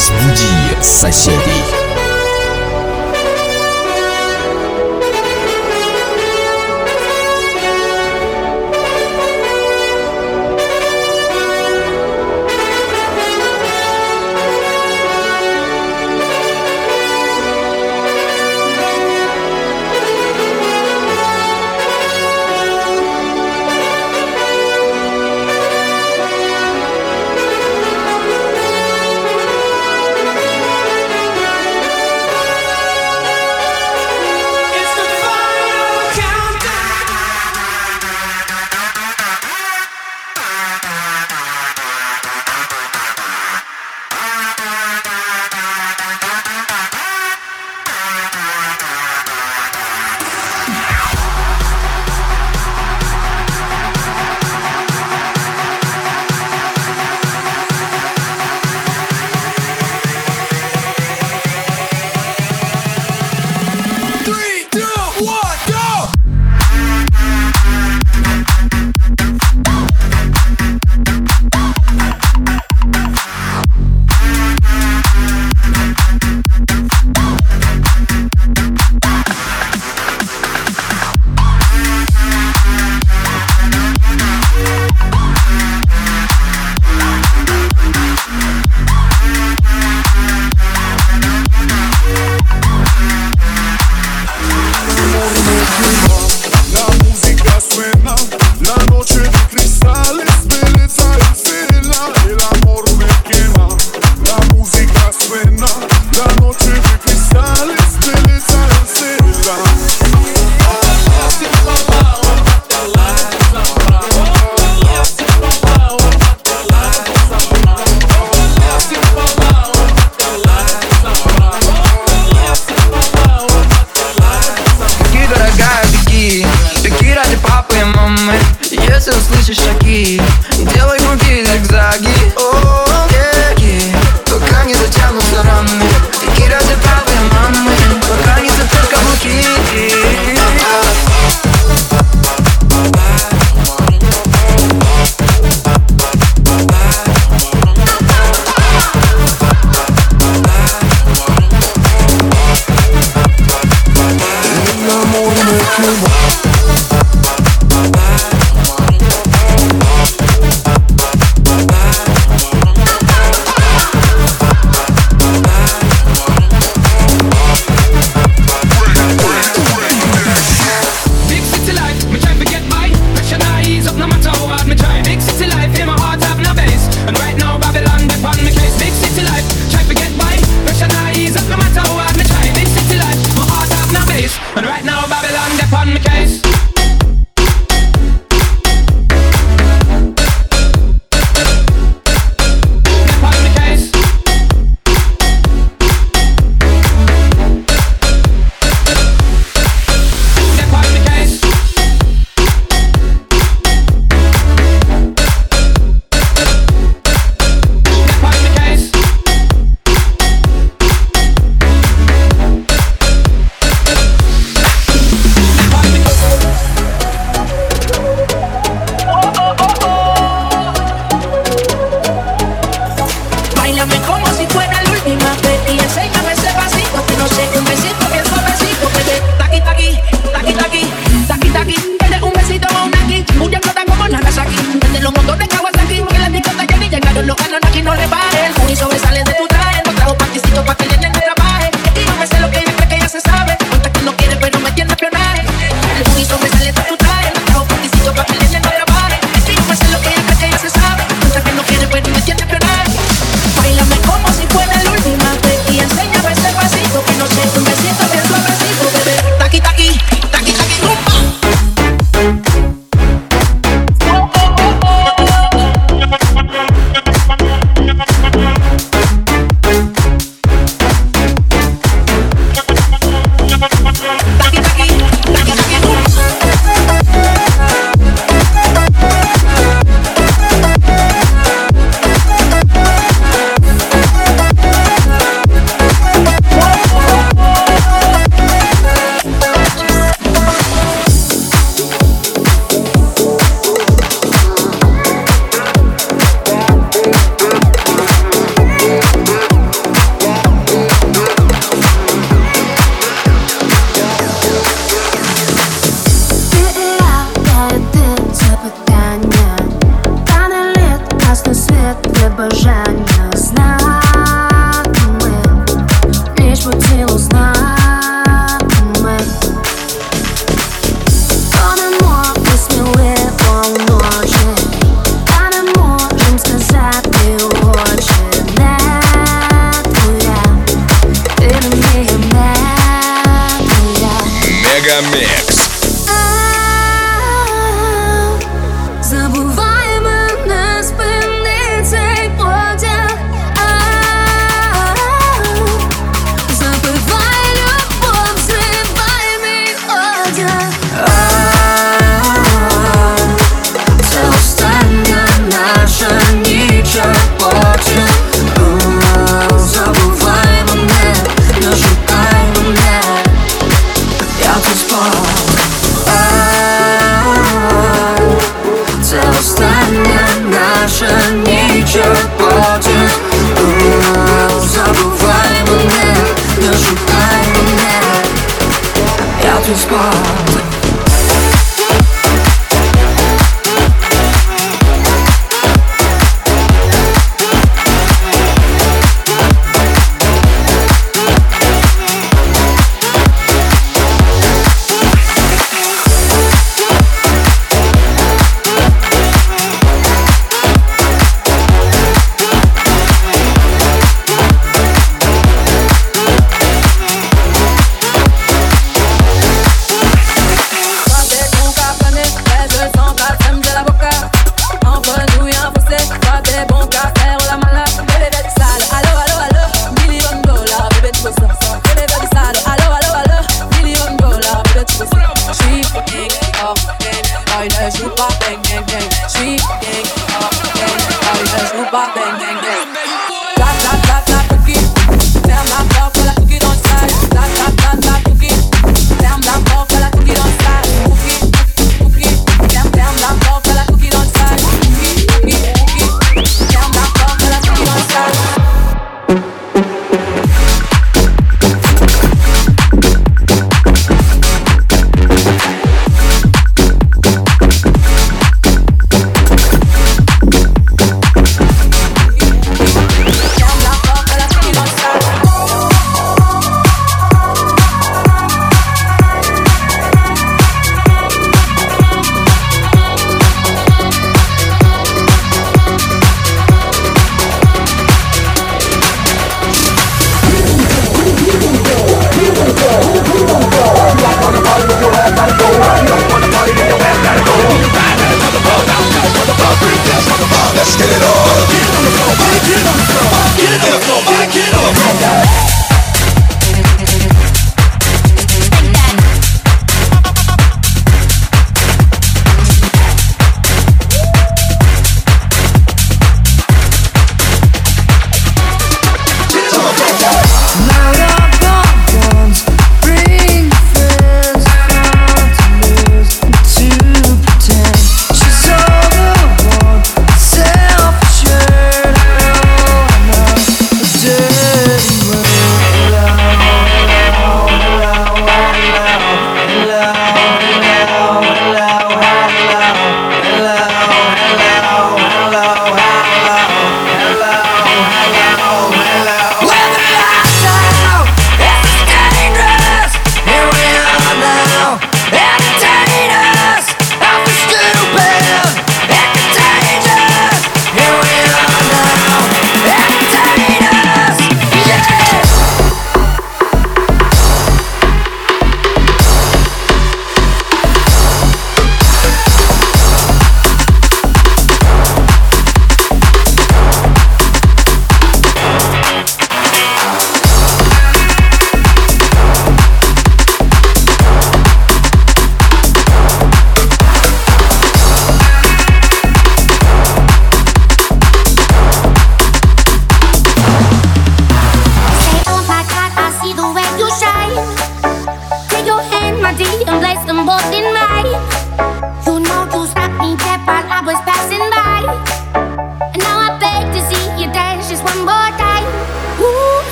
разбуди соседей. assiste aqui. горожане ne joue pas, bang, bang, bang. Suis gang, oh, gang, oh, il ne bang, bang, bang.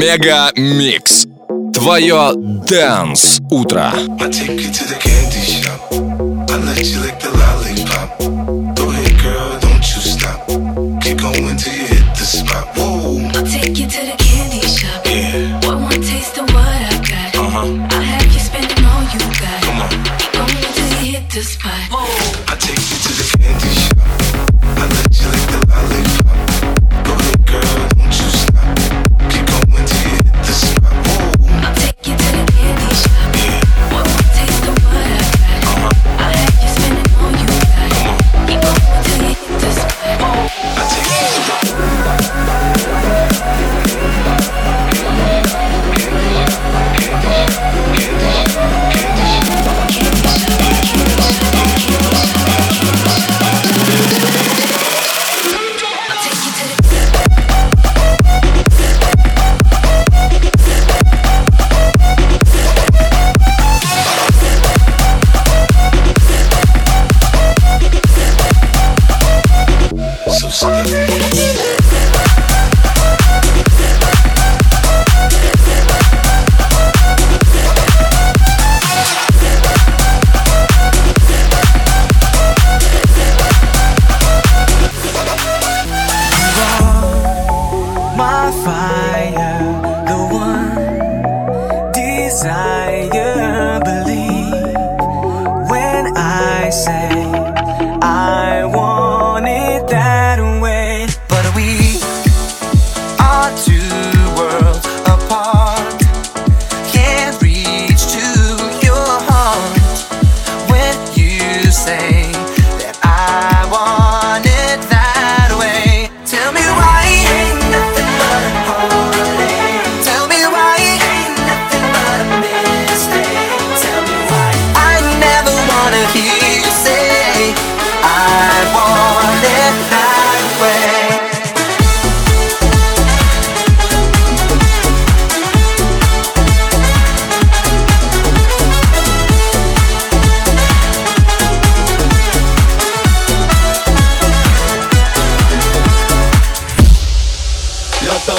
Мега Микс. Твое Дэнс Утро. I take you to the candy shop. I let you lick the lollipop.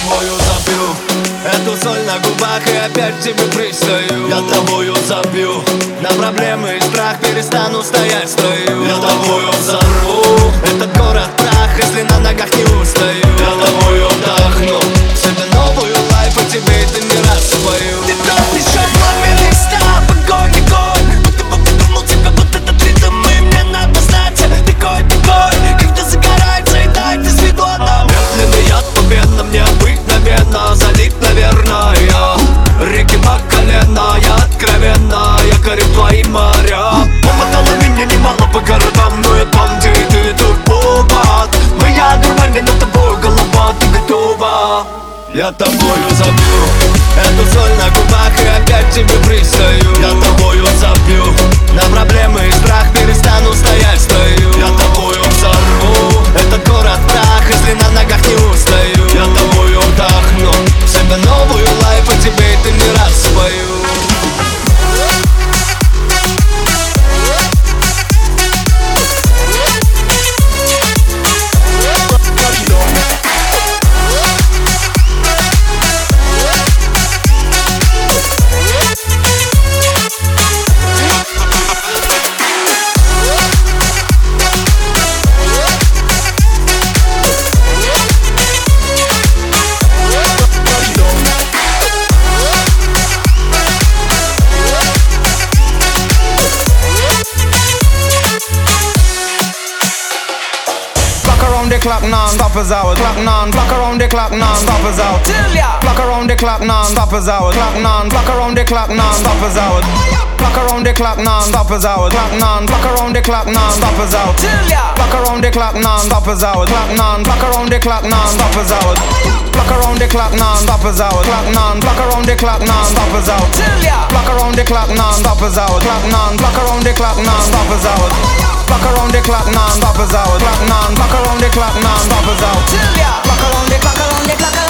Тобою запью Эту соль на губах и опять тебе пристаю. Я тобою запью На проблемы и страх перестану стоять в строю Я тобою взорву Этот город прах, если на ногах не устаю. Я я тобою забью Эту соль на губах и опять тебе пристаю. Я тобою забью. На проблемы и страх перестану стоять в строю Я тобою взорву. Этот город прах, если на ногах не устаю. Я тобою вдохну. В себе новую лайф, и тебе clock non stop us out clock non clock around the clock non stop us out clock around the clock non stop us out clock non clock around the clock non stop us out clock around the clock non stop us out clock non clock around the clock non stop us out clock around the clock non stop us out clock non clock around the clock non stop us out clock around the clock non stop us out clock non clock around the clock non stop us out clock around the clock non stop us out clock non clock around the clock non stop us out clock around the clock around the clock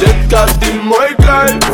Jetzt hat die Mäuglein